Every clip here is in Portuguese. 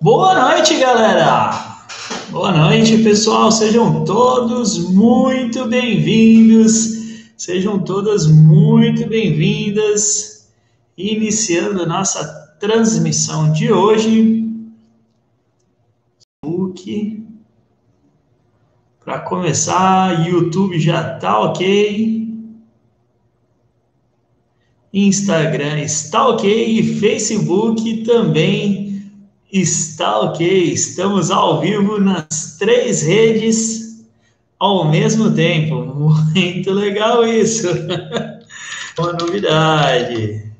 Boa noite, galera! Boa noite, pessoal. Sejam todos muito bem-vindos. Sejam todas muito bem-vindas. Iniciando nossa transmissão de hoje. Facebook. Para começar, YouTube já tá ok. Instagram está ok. Facebook também Está ok, estamos ao vivo nas três redes ao mesmo tempo. Muito legal isso. Uma novidade.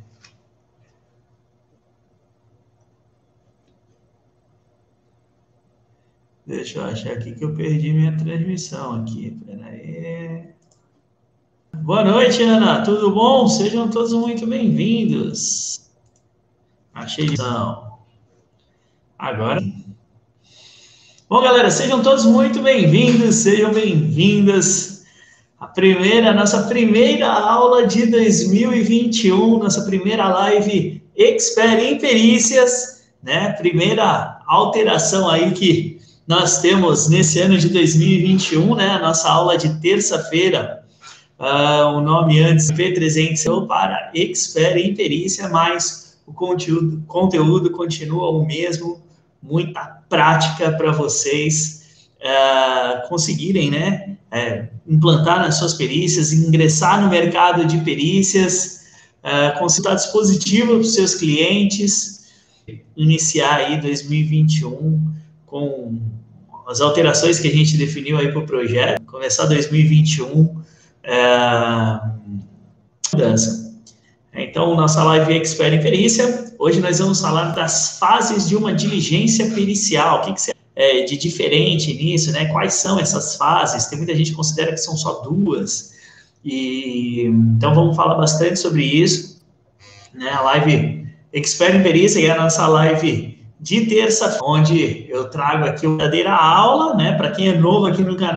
Deixa eu achar aqui que eu perdi minha transmissão aqui. Peraí. Boa noite, Ana. Tudo bom? Sejam todos muito bem-vindos. Achei lição. Agora. Bom, galera, sejam todos muito bem-vindos, sejam bem-vindas. A primeira, nossa primeira aula de 2021, nossa primeira live Expert em Perícias, né? Primeira alteração aí que nós temos nesse ano de 2021, né? A nossa aula de terça-feira, uh, o nome antes P300 para Expert em Perícia, mas o conteúdo, conteúdo continua o mesmo, muita prática para vocês uh, conseguirem, né, é, implantar nas suas perícias, ingressar no mercado de perícias, uh, consultar dispositivo para os seus clientes, iniciar aí 2021 com as alterações que a gente definiu aí para o projeto, começar 2021 uh, mudança. Então, nossa live Expert em Perícia, hoje nós vamos falar das fases de uma diligência pericial. O que, que você é de diferente nisso, né? Quais são essas fases? Tem muita gente que considera que são só duas. E então vamos falar bastante sobre isso. Né? A live Expert em Perícia é a nossa live de terça, onde eu trago aqui uma verdadeira aula, né? Para quem é novo aqui no canal,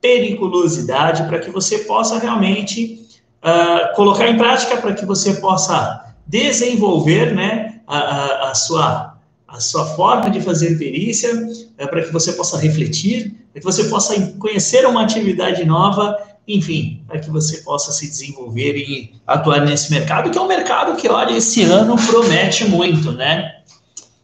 periculosidade, para que você possa realmente uh, colocar em prática para que você possa desenvolver né, a, a, sua, a sua forma de fazer perícia, uh, para que você possa refletir, para que você possa conhecer uma atividade nova, enfim, para que você possa se desenvolver e atuar nesse mercado, que é um mercado que, olha, esse ano promete muito, né?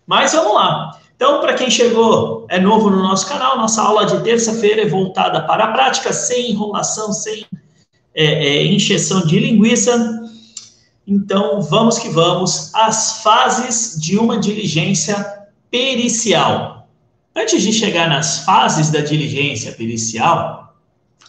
Mas vamos lá. Então, para quem chegou, é novo no nosso canal, nossa aula de terça-feira é voltada para a prática, sem enrolação, sem é, é, encheção de linguiça. Então, vamos que vamos. As fases de uma diligência pericial. Antes de chegar nas fases da diligência pericial,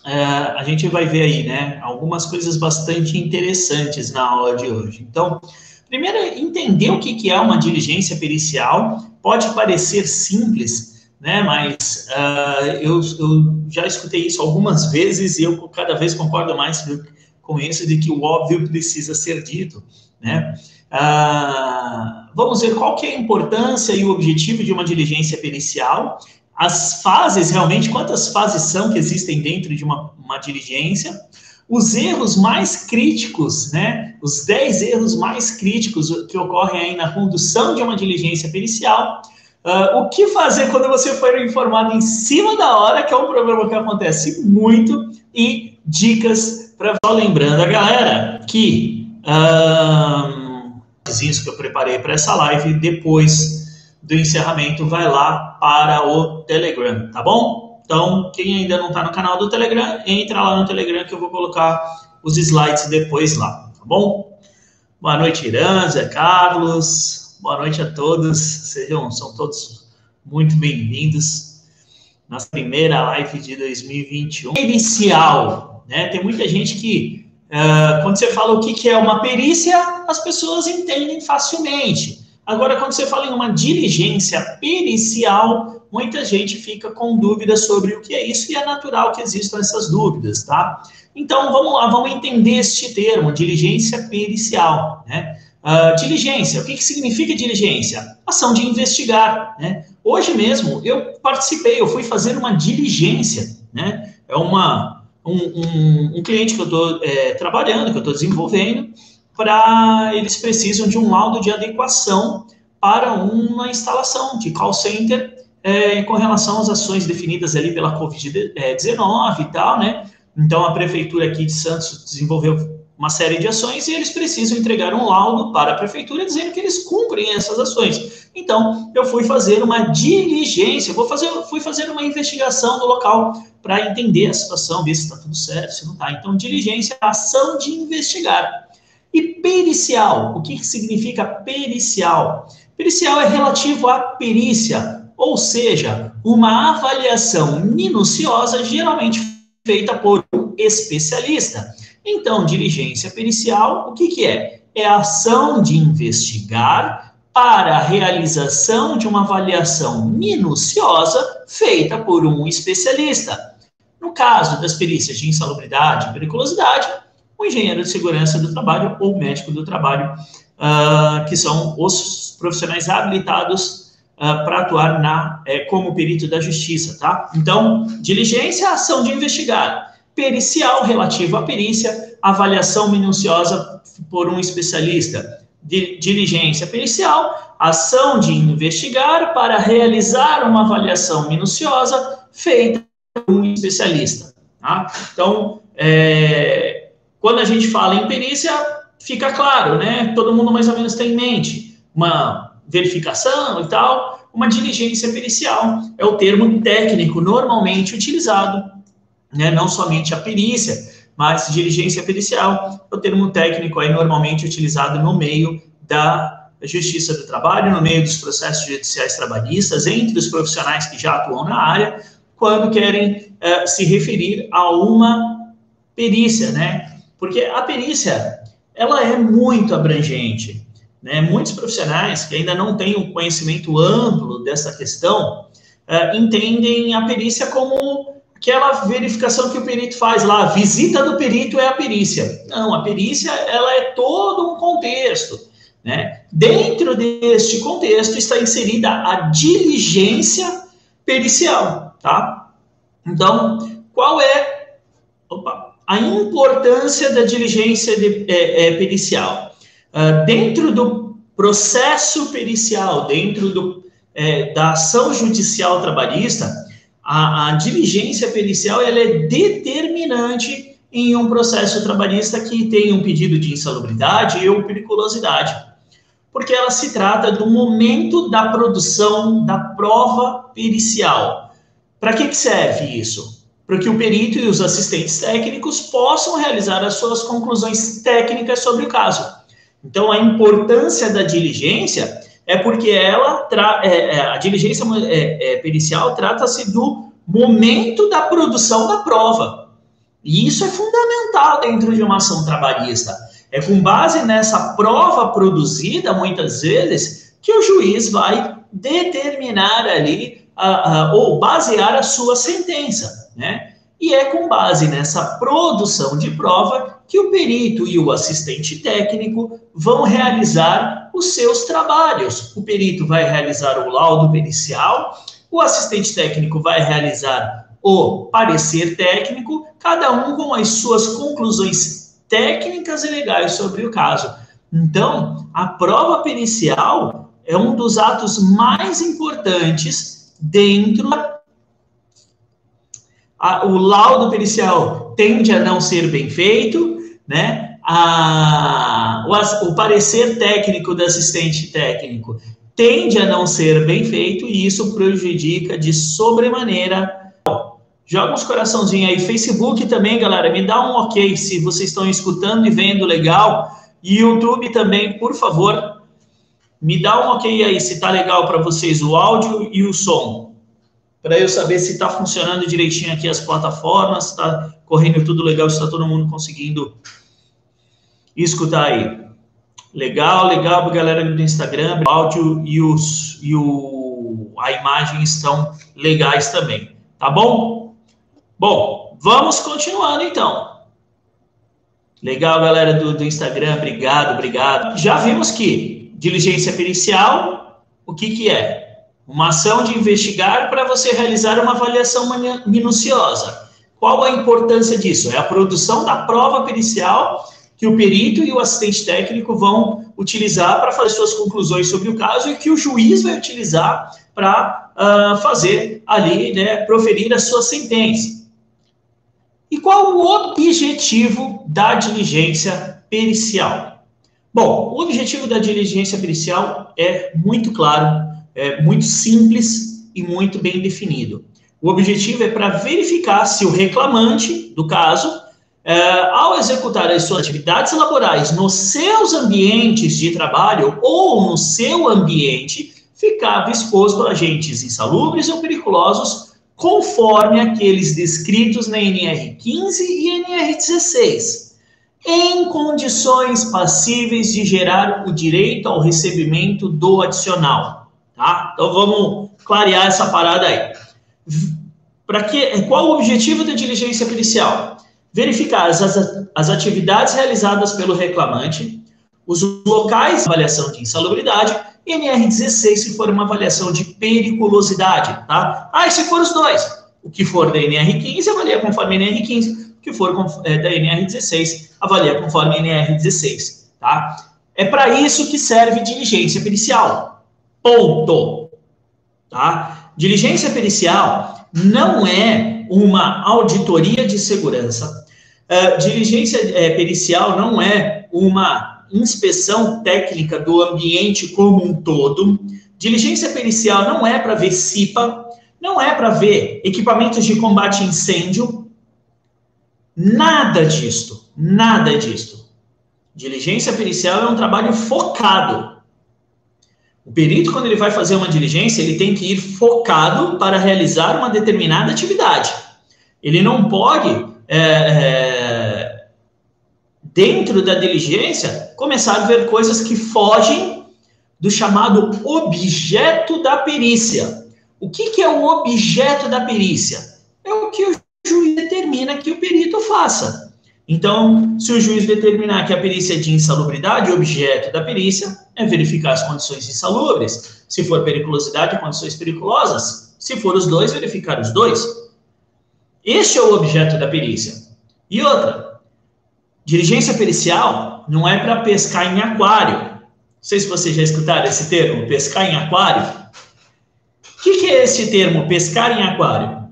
é, a gente vai ver aí, né, algumas coisas bastante interessantes na aula de hoje. Então, primeiro, entender o que é uma diligência pericial. Pode parecer simples, né? Mas uh, eu, eu, já escutei isso algumas vezes e eu cada vez concordo mais com isso de que o óbvio precisa ser dito, né? Uh, vamos ver qual que é a importância e o objetivo de uma diligência pericial, as fases realmente, quantas fases são que existem dentro de uma, uma diligência, os erros mais críticos, né? Os 10 erros mais críticos que ocorrem aí na condução de uma diligência pericial Uh, o que fazer quando você for informado em cima da hora, que é um problema que acontece muito, e dicas para só lembrando a galera que uh, isso que eu preparei para essa live depois do encerramento vai lá para o Telegram, tá bom? Então, quem ainda não está no canal do Telegram, entra lá no Telegram que eu vou colocar os slides depois lá, tá bom? Boa noite, Irã, Zé Carlos, Boa noite a todos, sejam são todos muito bem-vindos. Nossa primeira live de 2021 inicial, né? Tem muita gente que uh, quando você fala o que, que é uma perícia, as pessoas entendem facilmente. Agora, quando você fala em uma diligência pericial, muita gente fica com dúvidas sobre o que é isso e é natural que existam essas dúvidas, tá? Então, vamos lá, vamos entender este termo, diligência pericial, né? Uh, diligência, o que, que significa diligência? Ação de investigar, né? Hoje mesmo eu participei, eu fui fazer uma diligência, né? É uma, um, um, um cliente que eu estou é, trabalhando, que eu estou desenvolvendo, para eles precisam de um laudo de adequação para uma instalação de call center é, com relação às ações definidas ali pela Covid-19 e tal, né? Então, a prefeitura aqui de Santos desenvolveu uma série de ações e eles precisam entregar um laudo para a prefeitura dizendo que eles cumprem essas ações. Então, eu fui fazer uma diligência, vou fazer, fui fazer uma investigação do local para entender a situação, ver se está tudo certo, se não está. Então, diligência, ação de investigar. E pericial, o que, que significa pericial? Pericial é relativo à perícia, ou seja, uma avaliação minuciosa, geralmente feita por um especialista. Então, diligência pericial, o que, que é? É a ação de investigar para a realização de uma avaliação minuciosa feita por um especialista. No caso das perícias de insalubridade e periculosidade, o engenheiro de segurança do trabalho ou médico do trabalho, uh, que são os profissionais habilitados uh, para atuar na, é, como perito da justiça, tá? Então, diligência, ação de investigar pericial relativo à perícia, avaliação minuciosa por um especialista, diligência pericial, ação de investigar para realizar uma avaliação minuciosa feita por um especialista. Tá? Então, é, quando a gente fala em perícia, fica claro, né? Todo mundo mais ou menos tem em mente uma verificação e tal. Uma diligência pericial é o termo técnico normalmente utilizado né, não somente a perícia, mas diligência pericial, é o termo técnico aí normalmente utilizado no meio da justiça do trabalho, no meio dos processos judiciais trabalhistas, entre os profissionais que já atuam na área, quando querem uh, se referir a uma perícia, né? Porque a perícia, ela é muito abrangente, né? Muitos profissionais que ainda não têm um conhecimento amplo dessa questão, uh, entendem a perícia como aquela verificação que o perito faz lá, a visita do perito é a perícia. Não, a perícia ela é todo um contexto. Né? Dentro deste contexto está inserida a diligência pericial. Tá? Então, qual é opa, a importância da diligência de, é, é, pericial? Uh, dentro do processo pericial, dentro do, é, da ação judicial trabalhista, a, a diligência pericial ela é determinante em um processo trabalhista que tem um pedido de insalubridade ou periculosidade, porque ela se trata do momento da produção da prova pericial. Para que, que serve isso? Para que o perito e os assistentes técnicos possam realizar as suas conclusões técnicas sobre o caso. Então, a importância da diligência é porque ela é, é, a diligência é, é, pericial trata-se do momento da produção da prova. E isso é fundamental dentro de uma ação trabalhista. É com base nessa prova produzida, muitas vezes, que o juiz vai determinar ali, ou basear a sua sentença, né? E é com base nessa produção de prova que o perito e o assistente técnico vão realizar os seus trabalhos. O perito vai realizar o laudo pericial, o assistente técnico vai realizar o parecer técnico, cada um com as suas conclusões técnicas e legais sobre o caso. Então, a prova pericial é um dos atos mais importantes dentro a, o laudo pericial tende a não ser bem feito, né? A, o, o parecer técnico do assistente técnico tende a não ser bem feito e isso prejudica de sobremaneira. Joga uns coraçãozinhos aí. Facebook também, galera, me dá um ok se vocês estão escutando e vendo legal. E YouTube também, por favor, me dá um ok aí se tá legal para vocês o áudio e o som para eu saber se está funcionando direitinho aqui as plataformas, está correndo tudo legal, se está todo mundo conseguindo escutar aí. Legal, legal, galera do Instagram, o áudio e, os, e o, a imagem estão legais também, tá bom? Bom, vamos continuando então. Legal, galera do, do Instagram, obrigado, obrigado. Já vimos que diligência pericial, o que que é? Uma ação de investigar para você realizar uma avaliação minuciosa. Qual a importância disso? É a produção da prova pericial que o perito e o assistente técnico vão utilizar para fazer suas conclusões sobre o caso e que o juiz vai utilizar para uh, fazer ali, né, proferir a sua sentença. E qual o objetivo da diligência pericial? Bom, o objetivo da diligência pericial é muito claro, é muito simples e muito bem definido. O objetivo é para verificar se o reclamante do caso, é, ao executar as suas atividades laborais nos seus ambientes de trabalho ou no seu ambiente, ficava exposto a agentes insalubres ou periculosos conforme aqueles descritos na NR15 e NR16, em condições passíveis de gerar o direito ao recebimento do adicional, tá? Então vamos clarear essa parada aí. Para que qual o objetivo da diligência pericial? Verificar as, as atividades realizadas pelo reclamante, os locais de avaliação de insalubridade NR16 se for uma avaliação de periculosidade, tá? Ah, e se for os dois? O que for da NR15 avalia conforme NR15, o que for é, da NR16 avalia conforme NR16, tá? É para isso que serve diligência pericial. Ponto. Tá? Diligência pericial não é uma auditoria de segurança. Uh, diligência é, pericial não é uma inspeção técnica do ambiente como um todo. Diligência pericial não é para ver CIPA, não é para ver equipamentos de combate a incêndio. Nada disto, nada disto. Diligência pericial é um trabalho focado. O perito, quando ele vai fazer uma diligência, ele tem que ir focado para realizar uma determinada atividade. Ele não pode é, é, dentro da diligência, começar a ver coisas que fogem do chamado objeto da perícia. O que, que é o objeto da perícia? É o que o juiz determina que o perito faça. Então, se o juiz determinar que a perícia é de insalubridade, o objeto da perícia é verificar as condições insalubres. Se for periculosidade, condições periculosas. Se for os dois, verificar os dois. Este é o objeto da perícia. E outra, Diligência pericial não é para pescar em aquário. Não sei se vocês já escutaram esse termo, pescar em aquário. O que, que é esse termo, pescar em aquário?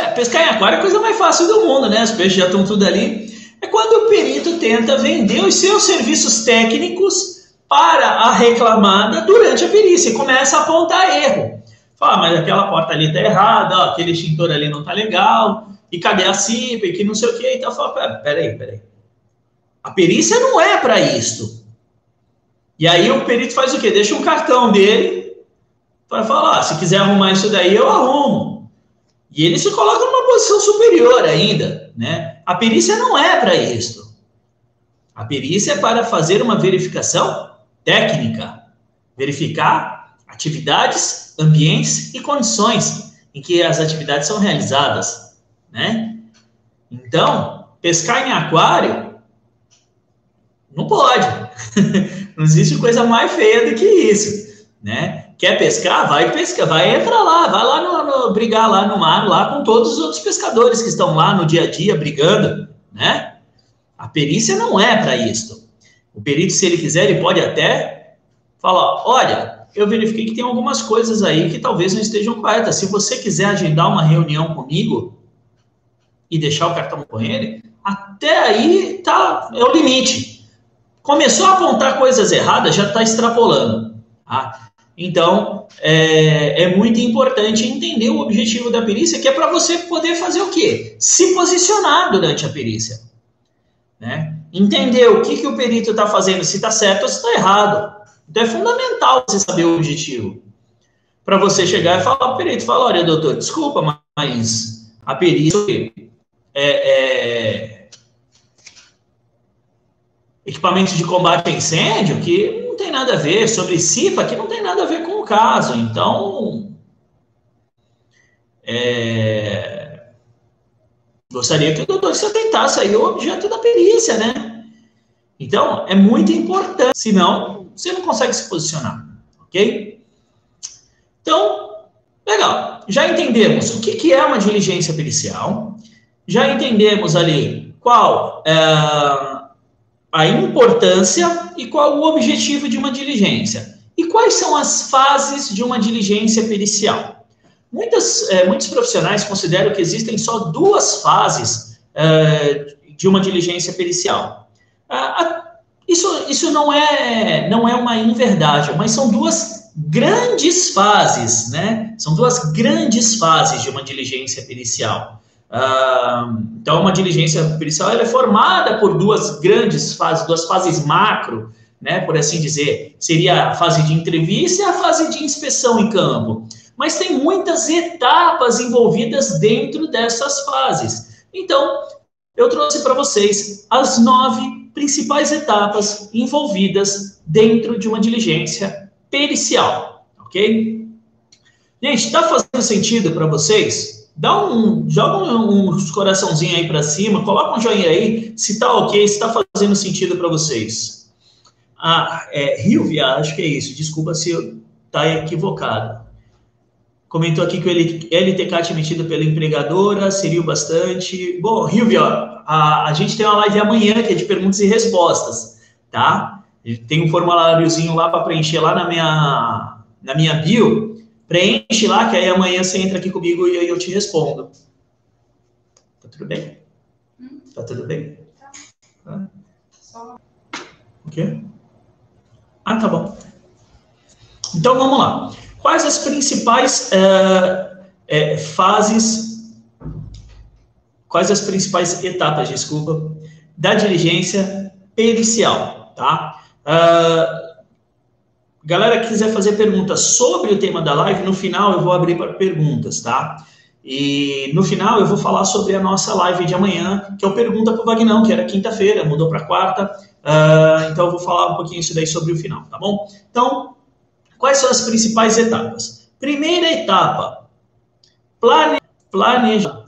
É, pescar em aquário é a coisa mais fácil do mundo, né? Os peixes já estão tudo ali. É quando o perito tenta vender os seus serviços técnicos para a reclamada durante a perícia e começa a apontar erro. Fala, ah, mas aquela porta ali está errada, ó, aquele extintor ali não está legal, e cadê a CIP, e que não sei o que, então fala, peraí, peraí. A perícia não é para isto. E aí o perito faz o quê? Deixa um cartão dele para falar, se quiser arrumar isso daí, eu arrumo. E ele se coloca numa posição superior ainda, né? A perícia não é para isto. A perícia é para fazer uma verificação técnica, verificar atividades, ambientes e condições em que as atividades são realizadas né? Então, pescar em aquário não pode. não existe coisa mais feia do que isso, né? Quer pescar? Vai pescar, vai entrar lá, vai lá no, no, brigar lá no mar, lá com todos os outros pescadores que estão lá no dia a dia brigando, né? A perícia não é para isso. O perito, se ele quiser, ele pode até falar: olha, eu verifiquei que tem algumas coisas aí que talvez não estejam corretas. Se você quiser agendar uma reunião comigo, e deixar o cartão com ele, até aí tá, é o limite. Começou a apontar coisas erradas, já está extrapolando. Tá? Então, é, é, muito importante entender o objetivo da perícia, que é para você poder fazer o quê? Se posicionar durante a perícia. Né? Entender o que, que o perito está fazendo, se está certo ou se está errado. Então, é fundamental você saber o objetivo. Para você chegar e falar para o perito, falar, olha, doutor, desculpa, mas a perícia é, é, equipamentos de combate a incêndio que tem nada a ver, sobre CIPA que não tem nada a ver com o caso. Então, é, gostaria que o doutor se atentasse aí ao objeto da perícia, né? Então, é muito importante, senão você não consegue se posicionar, ok? Então, legal. Já entendemos o que, que é uma diligência pericial, já entendemos ali qual é a importância e qual o objetivo de uma diligência. E quais são as fases de uma diligência pericial? Muitas, é, muitos profissionais consideram que existem só duas fases é, de uma diligência pericial. isso, isso não é não é uma inverdade, mas são duas grandes fases, né? São duas grandes fases de uma diligência pericial. Então, uma diligência pericial é formada por duas grandes fases, duas fases macro, né? Por assim dizer, seria a fase de entrevista e a fase de inspeção em campo mas tem muitas etapas envolvidas dentro dessas fases. Então, eu trouxe para vocês as nove principais etapas envolvidas dentro de uma diligência pericial, ok? Gente, está fazendo sentido para vocês? Dá um, joga uns coraçãozinho aí para cima, coloca um joinha aí, se está ok, se está fazendo sentido para vocês. Ah, é, Rilvia, acho que é isso. Desculpa se eu tá equivocado. Comentou aqui que o LTCAT emitido pela empregadora seria bastante. Bom, Rilvio, a, a gente tem uma live amanhã que é de perguntas e respostas, tá? Tem um formuláriozinho lá para preencher lá na minha, na minha bio. Preenche lá, que aí amanhã você entra aqui comigo e aí eu te respondo. Tá tudo bem? Hum? Tá tudo bem? Tá. Só. O quê? Ah, tá bom. Então vamos lá. Quais as principais é, é, fases, quais as principais etapas, desculpa, da diligência pericial, tá? Uh, galera que quiser fazer perguntas sobre o tema da live, no final eu vou abrir para perguntas, tá? E no final eu vou falar sobre a nossa live de amanhã, que é o Pergunta para o Vagnão, que era quinta-feira, mudou para quarta. Uh, então eu vou falar um pouquinho isso daí sobre o final, tá bom? Então, Quais são as principais etapas? Primeira etapa, plane, planejar,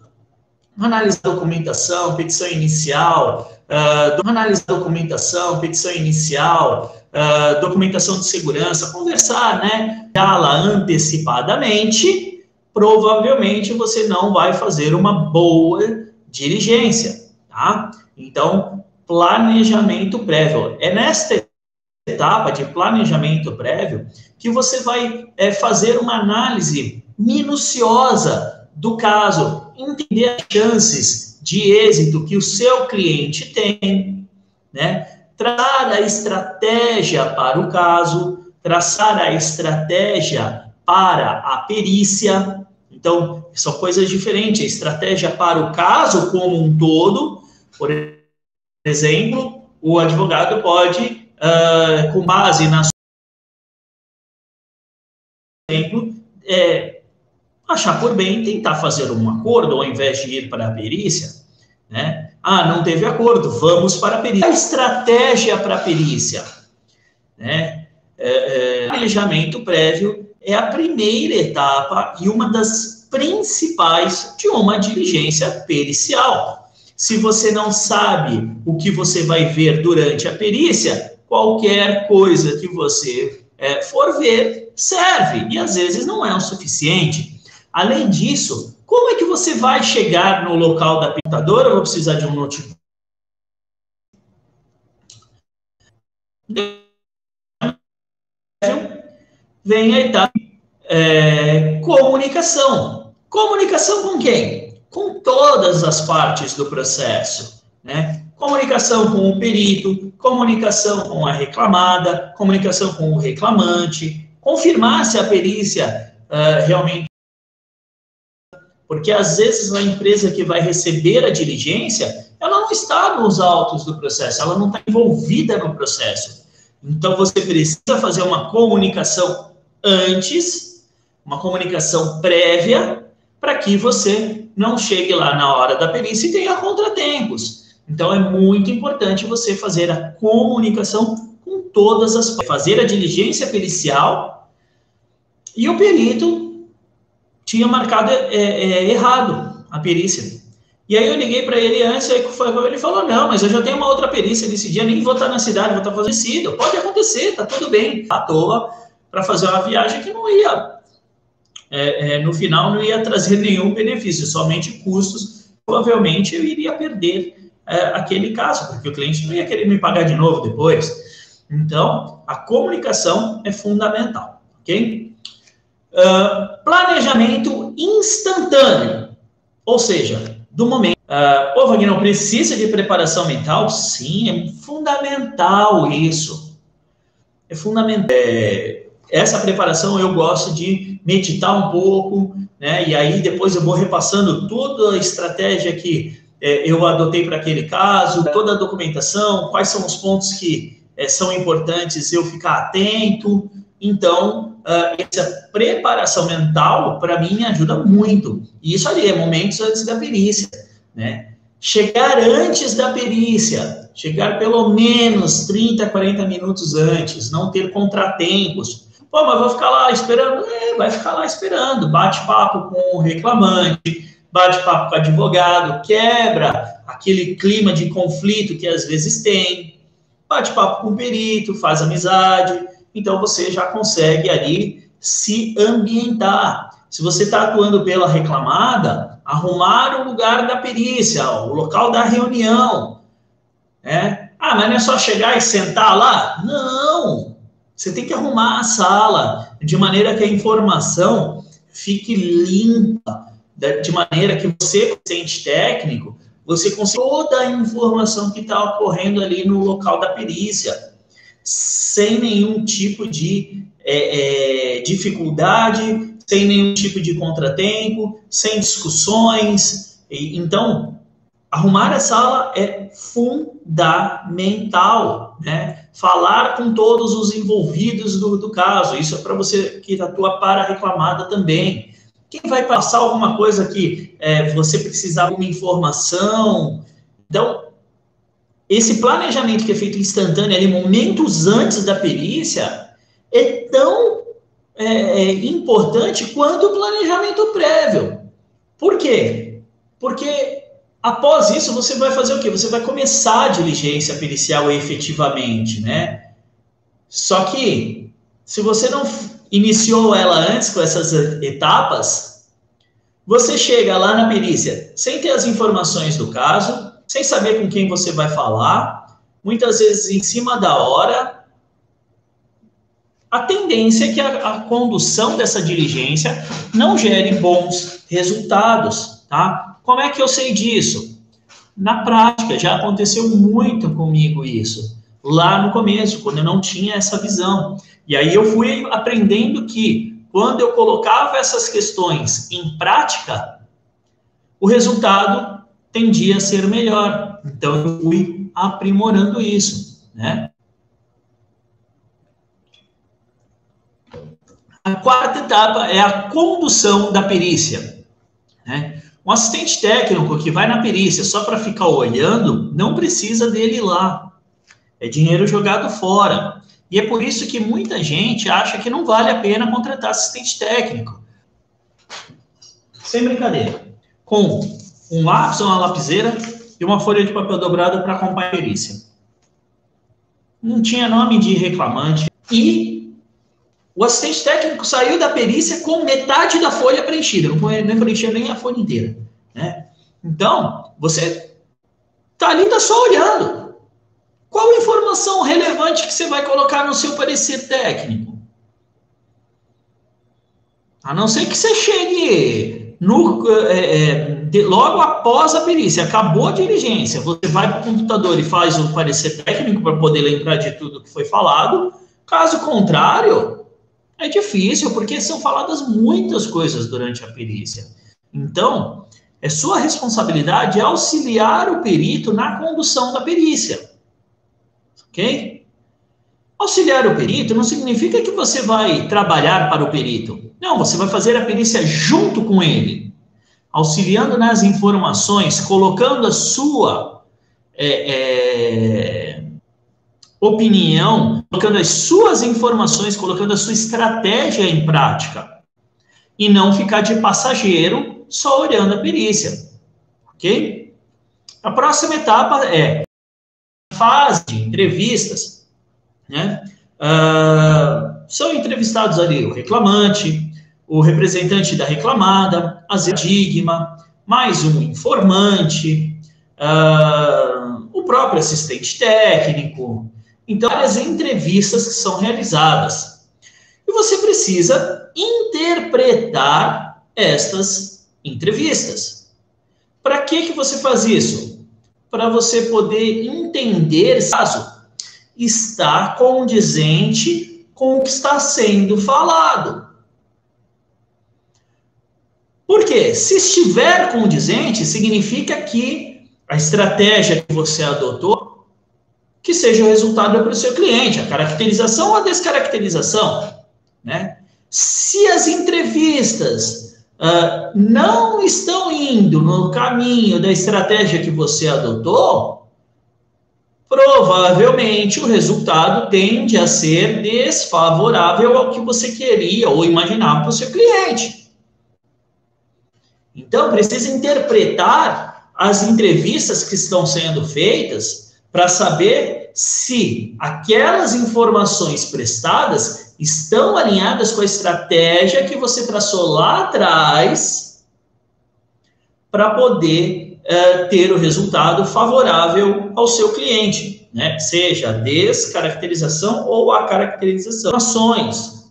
analisar a documentação, petição inicial, uh, analisar a documentação, petição inicial, uh, documentação de segurança, conversar, né, dá-la antecipadamente, provavelmente você não vai fazer uma boa diligência, tá? Então, planejamento prévio. É nesta etapa de planejamento prévio que você vai é, fazer uma análise minuciosa do caso, entender as chances de êxito que o seu cliente tem, né? Traçar a estratégia para o caso, traçar a estratégia para a perícia. Então, são coisas diferentes. A estratégia para o caso como um todo, por exemplo, o advogado pode uh, com base na exemplo, é, achar por bem tentar fazer um acordo ao invés de ir para a perícia, né? Ah, não teve acordo, vamos para a perícia. A estratégia para a perícia, né? É, é, planejamento prévio é a primeira etapa e uma das principais de uma diligência pericial. Se você não sabe o que você vai ver durante a perícia, qualquer coisa que você é, for ver serve, e às vezes não é o suficiente. Além disso, como é que você vai chegar no local da pintadora? Eu vou precisar de um notebook. Vem a etapa é, comunicação. Comunicação com quem? Com todas as partes do processo, né? comunicação com o perito, comunicação com a reclamada, comunicação com o reclamante, confirmar se a perícia uh, realmente. Porque às vezes a empresa que vai receber a diligência, ela não está nos autos do processo, ela não está envolvida no processo. Então você precisa fazer uma comunicação antes, uma comunicação prévia, para que você não chegue lá na hora da perícia e tenha contratempos. Então é muito importante você fazer a comunicação com todas as fazer a diligência pericial e o perito tinha marcado é, é, errado a perícia. E aí eu liguei para ele antes, aí ele falou, não, mas eu já tenho uma outra perícia nesse dia, nem vou estar na cidade, vou estar fazendo Pode acontecer, tá tudo bem. À toa, para fazer uma viagem que não ia, é, é, no final, não ia trazer nenhum benefício, somente custos provavelmente eu iria perder é, aquele caso, porque o cliente não ia querer me pagar de novo depois. Então, a comunicação é fundamental, ok? Uh, planejamento instantâneo, ou seja, do momento. Uh, Pô, Wagner, não precisa de preparação mental? Sim, é fundamental isso. É fundamental. É, essa preparação eu gosto de meditar um pouco, né? E aí depois eu vou repassando toda a estratégia que é, eu adotei para aquele caso, toda a documentação, quais são os pontos que é, são importantes eu ficar atento. Então, uh, essa preparação mental, para mim, ajuda muito. E isso ali é momentos antes da perícia, né? Chegar antes da perícia, chegar pelo menos 30, 40 minutos antes, não ter contratempos. Pô, mas vou ficar lá esperando? É, vai ficar lá esperando. Bate papo com o reclamante, bate papo com o advogado, quebra aquele clima de conflito que às vezes tem. Bate papo com o perito, faz amizade. Então você já consegue ali se ambientar. Se você está atuando pela reclamada, arrumar o lugar da perícia, o local da reunião. Né? Ah, mas não é só chegar e sentar lá? Não! Você tem que arrumar a sala de maneira que a informação fique limpa, de maneira que você, paciente técnico, você consiga toda a informação que está ocorrendo ali no local da perícia, sem nenhum tipo de é, é, dificuldade, sem nenhum tipo de contratempo, sem discussões. E, então, arrumar a sala é fundamental, né? Falar com todos os envolvidos do, do caso, isso é para você que atua para a reclamada também. Quem vai passar alguma coisa que é, você precisar de uma informação? Então, esse planejamento que é feito instantâneo ali, momentos antes da perícia, é tão é, é, importante quanto o planejamento prévio. Por quê? Porque após isso você vai fazer o quê? Você vai começar a diligência pericial efetivamente, né? Só que se você não iniciou ela antes com essas etapas, você chega lá na perícia sem ter as informações do caso, sem saber com quem você vai falar, muitas vezes em cima da hora. A tendência é que a, a condução dessa diligência não gere bons resultados, tá? Como é que eu sei disso? Na prática, já aconteceu muito comigo isso. Lá no começo, quando eu não tinha essa visão. E aí eu fui aprendendo que quando eu colocava essas questões em prática, o resultado tendia a ser melhor. Então, eu fui aprimorando isso, né? A quarta etapa é a condução da perícia. Né? Um assistente técnico que vai na perícia só para ficar olhando, não precisa dele lá. É dinheiro jogado fora. E é por isso que muita gente acha que não vale a pena contratar assistente técnico. Sem brincadeira. Com um lápis, uma lapiseira e uma folha de papel dobrado para acompanhar a perícia. Não tinha nome de reclamante. E o assistente técnico saiu da perícia com metade da folha preenchida, não, não preencheu nem a folha inteira. Né? Então, você está ali, está só olhando. Qual informação relevante que você vai colocar no seu parecer técnico? A não ser que você chegue no, é, de, logo após a perícia, acabou a diligência, você vai para o computador e faz o parecer técnico para poder lembrar de tudo que foi falado. Caso contrário, é difícil, porque são faladas muitas coisas durante a perícia. Então, é sua responsabilidade auxiliar o perito na condução da perícia. Ok? Auxiliar o perito não significa que você vai trabalhar para o perito. Não, você vai fazer a perícia junto com ele auxiliando nas informações, colocando a sua é, é, opinião, colocando as suas informações, colocando a sua estratégia em prática. E não ficar de passageiro só olhando a perícia. Ok? A próxima etapa é fase de entrevistas. Né? Uh, são entrevistados ali o reclamante, o representante da reclamada, a digma, mais um informante, uh, o próprio assistente técnico. Então, várias entrevistas que são realizadas. E você precisa interpretar estas entrevistas. Para que, que você faz isso? Para você poder entender caso está condizente com o que está sendo falado. Por quê? Se estiver condizente, significa que a estratégia que você adotou que seja o resultado para o seu cliente, a caracterização ou a descaracterização, né? Se as entrevistas uh, não estão indo no caminho da estratégia que você adotou, provavelmente o resultado tende a ser desfavorável ao que você queria ou imaginava para o seu cliente. Então, precisa interpretar as entrevistas que estão sendo feitas para saber se aquelas informações prestadas estão alinhadas com a estratégia que você traçou lá atrás para poder uh, ter o resultado favorável ao seu cliente, né? Seja a descaracterização ou a caracterização. Ações,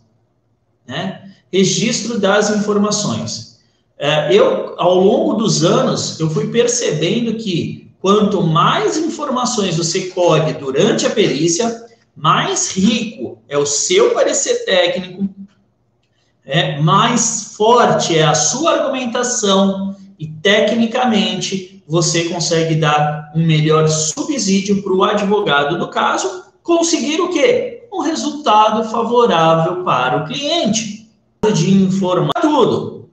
né? Registro das informações. Uh, eu, ao longo dos anos, eu fui percebendo que quanto mais informações você colhe durante a perícia, mais rico é o seu parecer técnico, é, mais forte é a sua argumentação e, tecnicamente, você consegue dar um melhor subsídio para o advogado do caso, conseguir o quê? Um resultado favorável para o cliente. De informar tudo,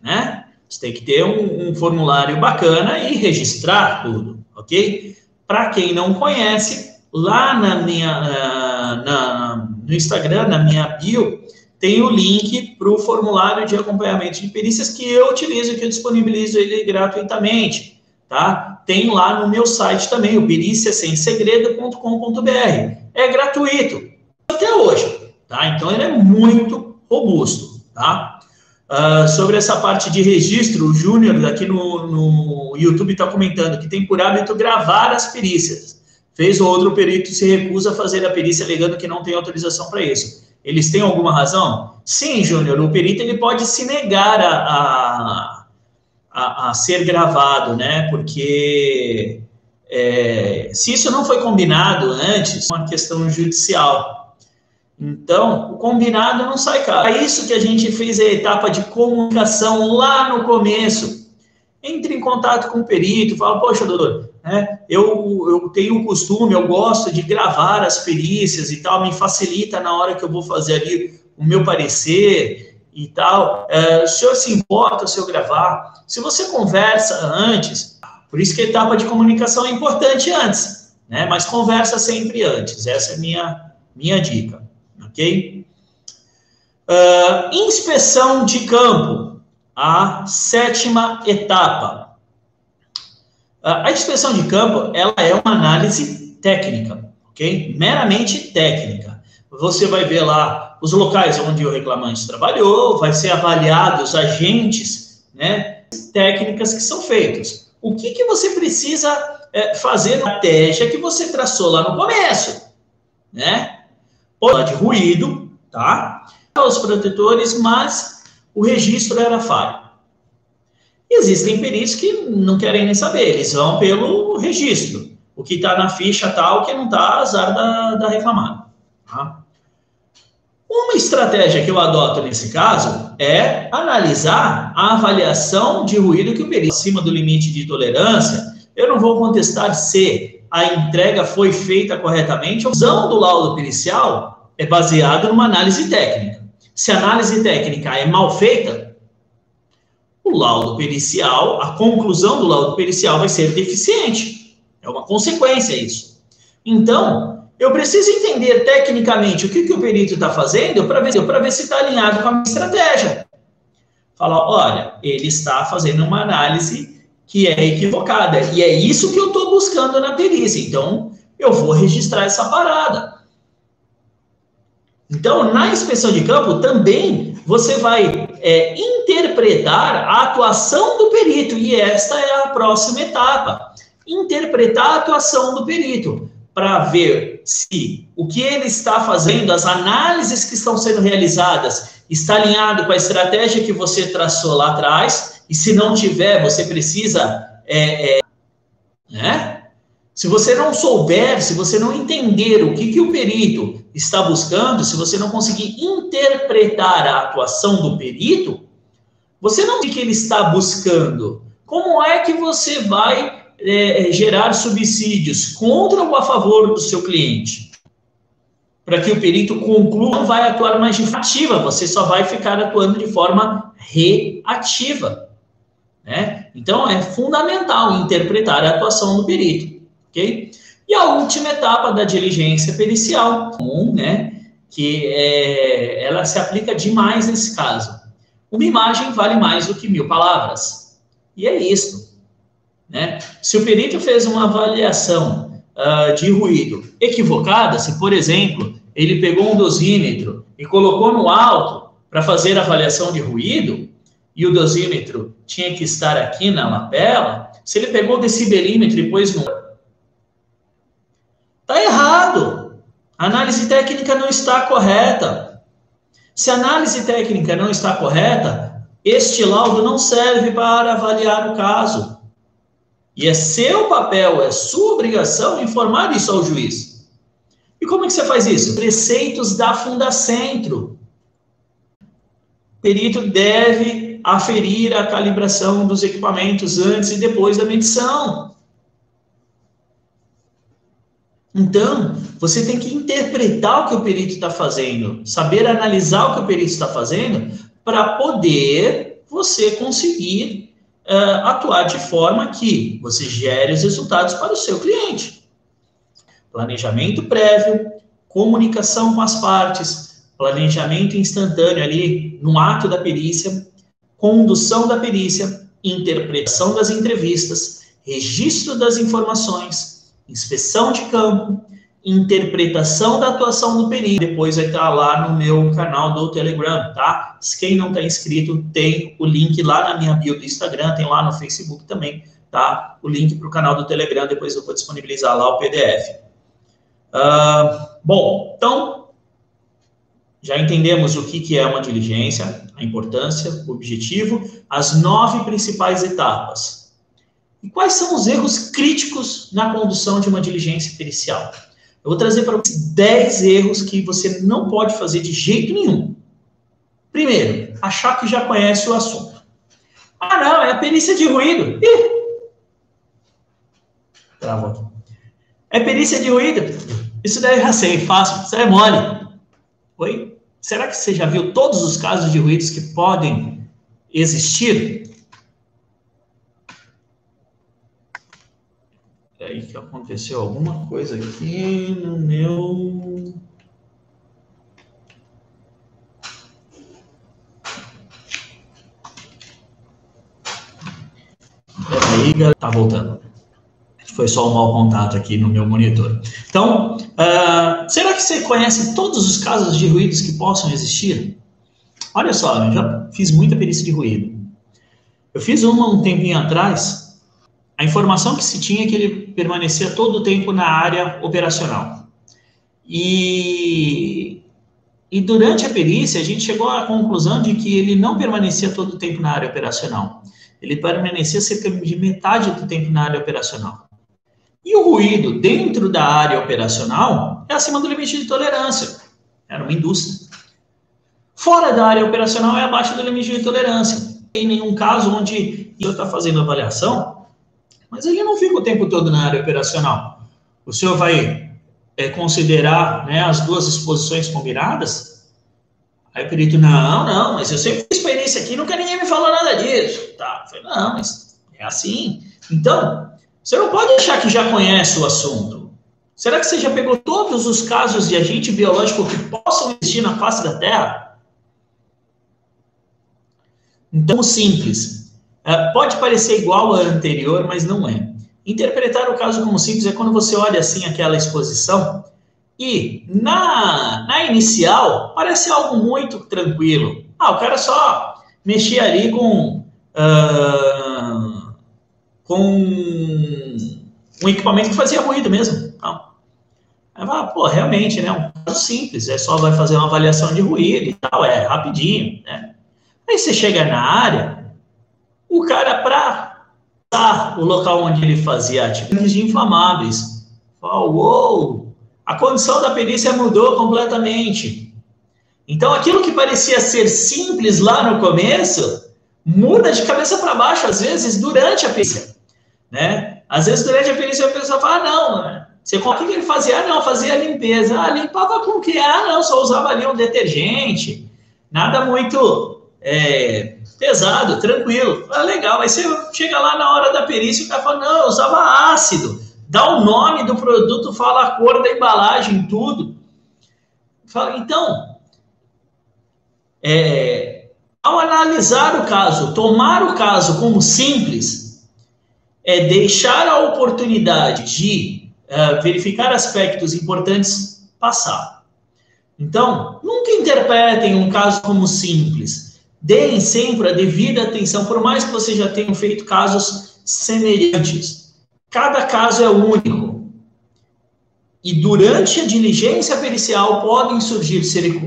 né? Você tem que ter um, um formulário bacana e registrar tudo, ok? Para quem não conhece, lá na minha, na, na, no Instagram, na minha bio, tem o link para o formulário de acompanhamento de perícias que eu utilizo, que eu disponibilizo ele gratuitamente, tá? Tem lá no meu site também, o periciassemsegredo.com.br. É gratuito, até hoje, tá? Então, ele é muito robusto, tá? Uh, sobre essa parte de registro, o Júnior aqui no, no YouTube está comentando que tem por hábito gravar as perícias. Fez ou outro perito se recusa a fazer a perícia alegando que não tem autorização para isso. Eles têm alguma razão? Sim, Júnior, o perito ele pode se negar a, a, a, a ser gravado, né? Porque é, se isso não foi combinado antes, é uma questão judicial. Então, o combinado não sai caro. É isso que a gente fez a etapa de comunicação lá no começo. Entre em contato com o perito, fala, poxa, doutor, né? Eu, eu tenho o costume, eu gosto de gravar as perícias e tal, me facilita na hora que eu vou fazer ali o meu parecer e tal. É, o senhor se importa se eu gravar? Se você conversa antes, por isso que a etapa de comunicação é importante antes, né? Mas conversa sempre antes. Essa é minha, minha dica, ok? Uh, inspeção de campo, a sétima etapa. A inspeção de campo, ela é uma análise técnica, ok? Meramente técnica. Você vai ver lá os locais onde o reclamante trabalhou, vai ser avaliado os agentes, né? Técnicas que são feitas. O que, que você precisa é, fazer na estratégia que você traçou lá no começo, né? Pode de ruído, tá? Os protetores, mas o registro era falho. Existem peritos que não querem nem saber, eles vão pelo registro. O que está na ficha tal, que não está, azar da, da reclamada. Tá? Uma estratégia que eu adoto nesse caso é analisar a avaliação de ruído que o perito acima do limite de tolerância. Eu não vou contestar se a entrega foi feita corretamente. A visão do laudo pericial é baseada numa análise técnica. Se a análise técnica é mal feita, o laudo pericial, a conclusão do laudo pericial vai ser deficiente. É uma consequência isso. Então, eu preciso entender tecnicamente o que, que o perito está fazendo para ver, ver se está alinhado com a minha estratégia. Falar, olha, ele está fazendo uma análise que é equivocada. E é isso que eu estou buscando na perícia. Então, eu vou registrar essa parada. Então, na inspeção de campo, também você vai é, interpretar a atuação do perito, e esta é a próxima etapa. Interpretar a atuação do perito, para ver se o que ele está fazendo, as análises que estão sendo realizadas, está alinhado com a estratégia que você traçou lá atrás, e se não tiver, você precisa. É, é? Se você não souber, se você não entender o que, que o perito está buscando, se você não conseguir interpretar a atuação do perito, você não o que ele está buscando. Como é que você vai é, gerar subsídios contra ou a favor do seu cliente? Para que o perito conclua, não vai atuar mais de ativa, você só vai ficar atuando de forma reativa. Né? Então, é fundamental interpretar a atuação do perito ok? E a última etapa da diligência pericial, comum, né? Que é, ela se aplica demais nesse caso. Uma imagem vale mais do que mil palavras. E é isso. Né? Se o perito fez uma avaliação uh, de ruído equivocada, se, por exemplo, ele pegou um dosímetro e colocou no alto para fazer a avaliação de ruído, e o dosímetro tinha que estar aqui na lapela, se ele pegou o decibelímetro e pôs no Está errado. A análise técnica não está correta. Se a análise técnica não está correta, este laudo não serve para avaliar o caso. E é seu papel, é sua obrigação informar isso ao juiz. E como é que você faz isso? Preceitos da Fundacentro. O perito deve aferir a calibração dos equipamentos antes e depois da medição. Então, você tem que interpretar o que o perito está fazendo, saber analisar o que o perito está fazendo, para poder você conseguir uh, atuar de forma que você gere os resultados para o seu cliente. Planejamento prévio, comunicação com as partes, planejamento instantâneo ali no ato da perícia, condução da perícia, interpretação das entrevistas, registro das informações, inspeção de campo, interpretação da atuação do perito. Depois vai estar lá no meu canal do Telegram, tá? Quem não está inscrito, tem o link lá na minha bio do Instagram, tem lá no Facebook também, tá? O link para o canal do Telegram, depois eu vou disponibilizar lá o PDF. Uh, ah, bom, então, já entendemos o que, que é uma diligência, a importância, o objetivo, as nove principais etapas. E quais são os erros críticos na condução de uma diligência pericial? Eu vou trazer para vocês 10 erros que você não pode fazer de jeito nenhum. Primeiro, achar que já conhece o assunto. Ah, não, é a perícia de ruído. Ih! Travou aqui. É perícia de ruído? Isso daí sei, fácil. Isso é mole. Oi? Será que você já viu todos os casos de ruídos que podem existir? Aí que aconteceu alguma coisa aqui no meu. Peraí, galera. Tá voltando. Foi só um mau contato aqui no meu monitor. Então, uh, será que você conhece todos os casos de ruídos que possam existir? Olha só, eu já fiz muita perícia de ruído. Eu fiz uma um tempinho atrás a informação que se tinha é que ele permanecia todo o tempo na área operacional. E, e durante a perícia, a gente chegou à conclusão de que ele não permanecia todo o tempo na área operacional. Ele permanecia cerca de metade do tempo na área operacional. E o ruído dentro da área operacional é acima do limite de tolerância. Era uma indústria. Fora da área operacional é abaixo do limite de tolerância. Tem nenhum caso onde eu estou fazendo avaliação mas ele não fica o tempo todo na área operacional. O senhor vai é, considerar né, as duas exposições combinadas? Aí o perito, não, não, mas eu sempre fiz experiência aqui, nunca ninguém me falou nada disso. Tá, eu falei, não, mas é assim. Então, você não pode achar que já conhece o assunto. Será que você já pegou todos os casos de agente biológico que possam existir na face da Terra? Então, simples. Uh, pode parecer igual ao anterior, mas não é. Interpretar o caso como simples é quando você olha assim aquela exposição E na, na inicial, parece algo muito tranquilo. Ah, o cara só mexia ali com, uh, com um equipamento que fazia ruído mesmo. Então, fala, pô, realmente, né? Um caso simples, é só vai fazer uma avaliação de ruído e tal, é rapidinho, né? Aí você chega na área, o cara, para o local onde ele fazia atividades de inflamáveis, fala, uou, a condição da perícia mudou completamente. Então, aquilo que parecia ser simples lá no começo, muda de cabeça para baixo, às vezes, durante a perícia. Né? Às vezes, durante a perícia, a pessoa fala, ah, não, né? você, o que ele fazia? Ah, não, fazia limpeza. Ah, limpava com o quê? Ah, não, só usava ali um detergente. Nada muito é, pesado, tranquilo. Ah, legal. Aí você chega lá na hora da perícia e o cara fala, não, eu usava ácido dá o nome do produto, fala a cor da embalagem, tudo. Fala, então, é, ao analisar o caso, tomar o caso como simples, é deixar a oportunidade de uh, verificar aspectos importantes passar. Então, nunca interpretem um caso como simples. Deem sempre a devida atenção, por mais que vocês já tenham feito casos semelhantes. Cada caso é único. E durante a diligência pericial podem surgir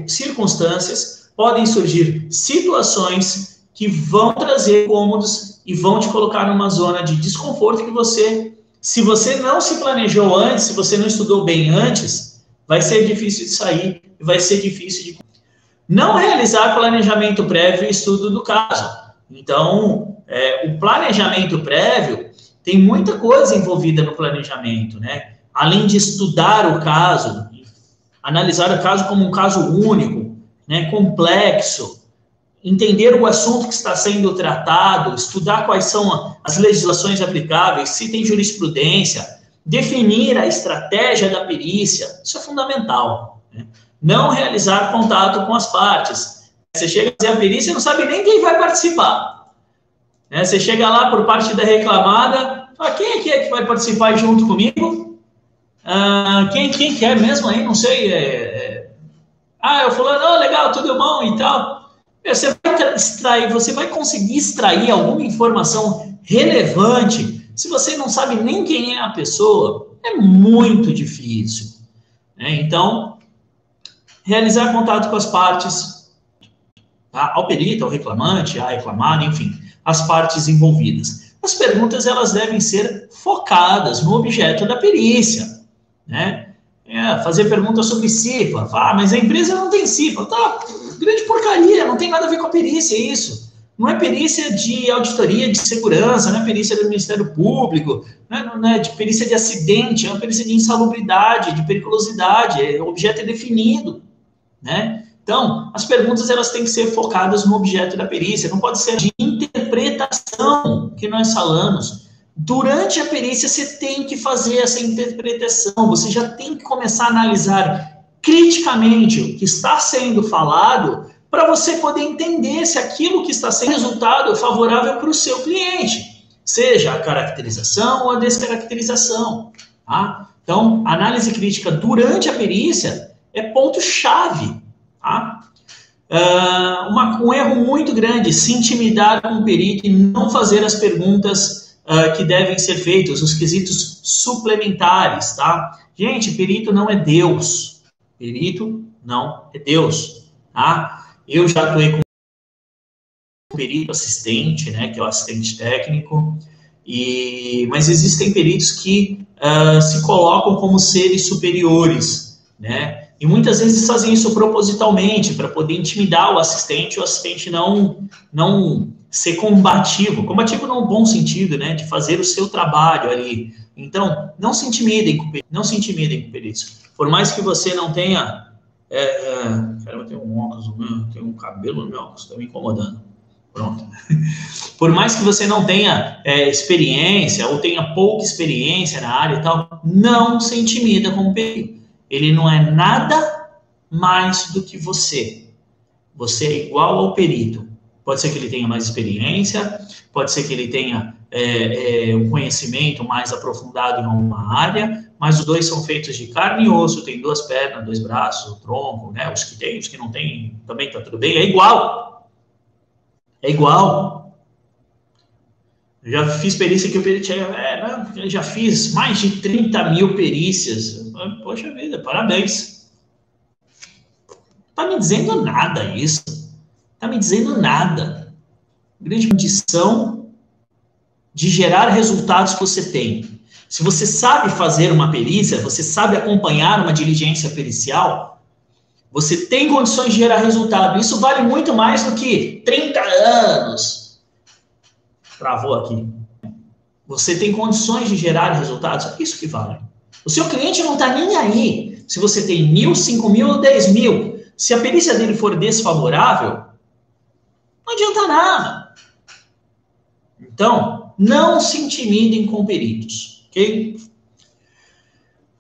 circunstâncias, podem surgir situações que vão trazer cômodos e vão te colocar numa zona de desconforto que você, se você não se planejou antes, se você não estudou bem antes, vai ser difícil de sair, vai ser difícil de não realizar planejamento prévio e estudo do caso. Então, é, o planejamento prévio tem muita coisa envolvida no planejamento, né? Além de estudar o caso, analisar o caso como um caso único, né, complexo, entender o assunto que está sendo tratado, estudar quais são as legislações aplicáveis, se tem jurisprudência, definir a estratégia da perícia, isso é fundamental. Né? Não realizar contato com as partes. Você chega a fazer a perícia e não sabe nem quem vai participar. Né? Você chega lá por parte da reclamada, ah, quem é que, é que vai participar junto comigo? Ah, quem, quem quer é mesmo aí? Não sei. É, é... Ah, eu falando, oh, legal, tudo bom e tal. Você vai extrair, você vai conseguir extrair alguma informação relevante se você não sabe nem quem é a pessoa. É muito difícil. Né? Então, realizar contato com as partes, tá? ao perito, ao reclamante, a reclamada, enfim, as partes envolvidas as perguntas elas devem ser focadas no objeto da perícia, né? É, fazer perguntas sobre CIFA, ah, mas a empresa não tem CIFA, tá, grande porcaria, não tem nada a ver com a perícia isso. Não é perícia de auditoria de segurança, não é perícia do Ministério Público, não é, não é de perícia de acidente, é uma perícia de insalubridade, de periculosidade, é, objeto é definido, né? Então, as perguntas elas têm que ser focadas no objeto da perícia, não pode ser de interpretação que nós falamos. Durante a perícia, você tem que fazer essa interpretação, você já tem que começar a analisar criticamente o que está sendo falado para você poder entender se aquilo que está sendo resultado é favorável para o seu cliente, seja a caracterização ou a descaracterização. Tá? Então, análise crítica durante a perícia é ponto-chave Tá? Uh, uma, um erro muito grande, se intimidar com o perito e não fazer as perguntas uh, que devem ser feitas, os quesitos suplementares, tá? Gente, perito não é Deus. Perito não é Deus, tá? Eu já atuei com perito assistente, né, que é o assistente técnico, e, mas existem peritos que uh, se colocam como seres superiores, né? E muitas vezes fazem isso propositalmente, para poder intimidar o assistente, o assistente não, não ser combativo, combativo no bom sentido, né, de fazer o seu trabalho ali. Então, não se intimidem com não se intimidem com peritos. Por mais que você não tenha, é, é, caramba, tem um óculos, tem um cabelo no meu óculos, está me incomodando. Pronto. Por mais que você não tenha é, experiência ou tenha pouca experiência na área e tal, não se intimida com o perito. Ele não é nada mais do que você. Você é igual ao perito. Pode ser que ele tenha mais experiência, pode ser que ele tenha é, é, um conhecimento mais aprofundado em uma área, mas os dois são feitos de carne e osso, tem duas pernas, dois braços, o tronco, né? Os que tem, os que não tem, também tá tudo bem, é igual. É igual. Eu já fiz perícia que o perito é, já fiz mais de 30 mil perícias. Poxa vida, parabéns. Tá me dizendo nada isso. Tá me dizendo nada. Grande condição de gerar resultados que você tem. Se você sabe fazer uma perícia, você sabe acompanhar uma diligência pericial, você tem condições de gerar resultado. Isso vale muito mais do que 30 anos. Travou aqui. Você tem condições de gerar resultados. É isso que vale. O seu cliente não está nem aí se você tem mil, cinco mil ou dez mil. Se a perícia dele for desfavorável, não adianta nada. Então, não se intimidem com peritos. Ok?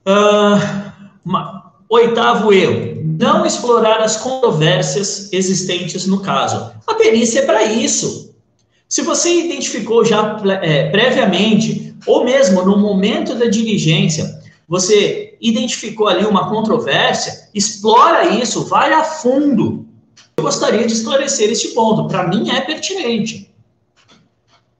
Uh, uma, oitavo erro: não explorar as controvérsias existentes no caso. A perícia é para isso. Se você identificou já é, previamente, ou mesmo no momento da diligência, você identificou ali uma controvérsia, explora isso, vai a fundo. Eu gostaria de esclarecer este ponto. Para mim é pertinente.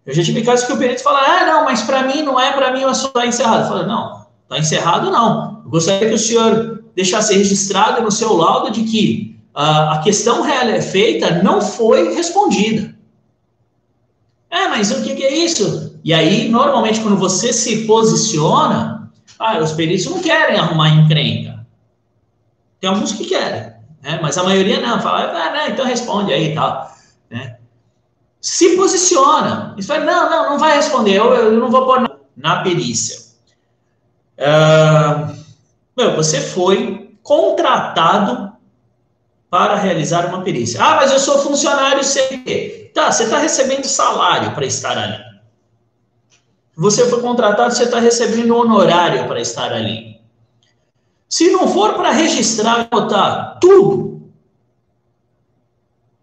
Eu já tive casos que o perito fala, ah, não, mas para mim não é, para mim o assunto está encerrado. Eu falo, não, está encerrado não. Eu gostaria que o senhor deixasse registrado no seu laudo de que uh, a questão real é feita não foi respondida. É, mas o que, que, é isso? E aí, normalmente, quando você se posiciona, ah, os peritos não querem arrumar encrenca. Tem alguns que querem, né? mas a maioria não. Fala, ah, não, então responde aí e tal. Né? se posiciona. Isso vai, não, não, não vai responder, eu, eu não vou pôr na, na perícia. Uh, meu, você foi contratado para realizar uma perícia. Ah, mas eu sou funcionário CLT. Tá, você está recebendo salário para estar ali. Você foi contratado, você está recebendo honorário para estar ali. Se não for para registrar botar tudo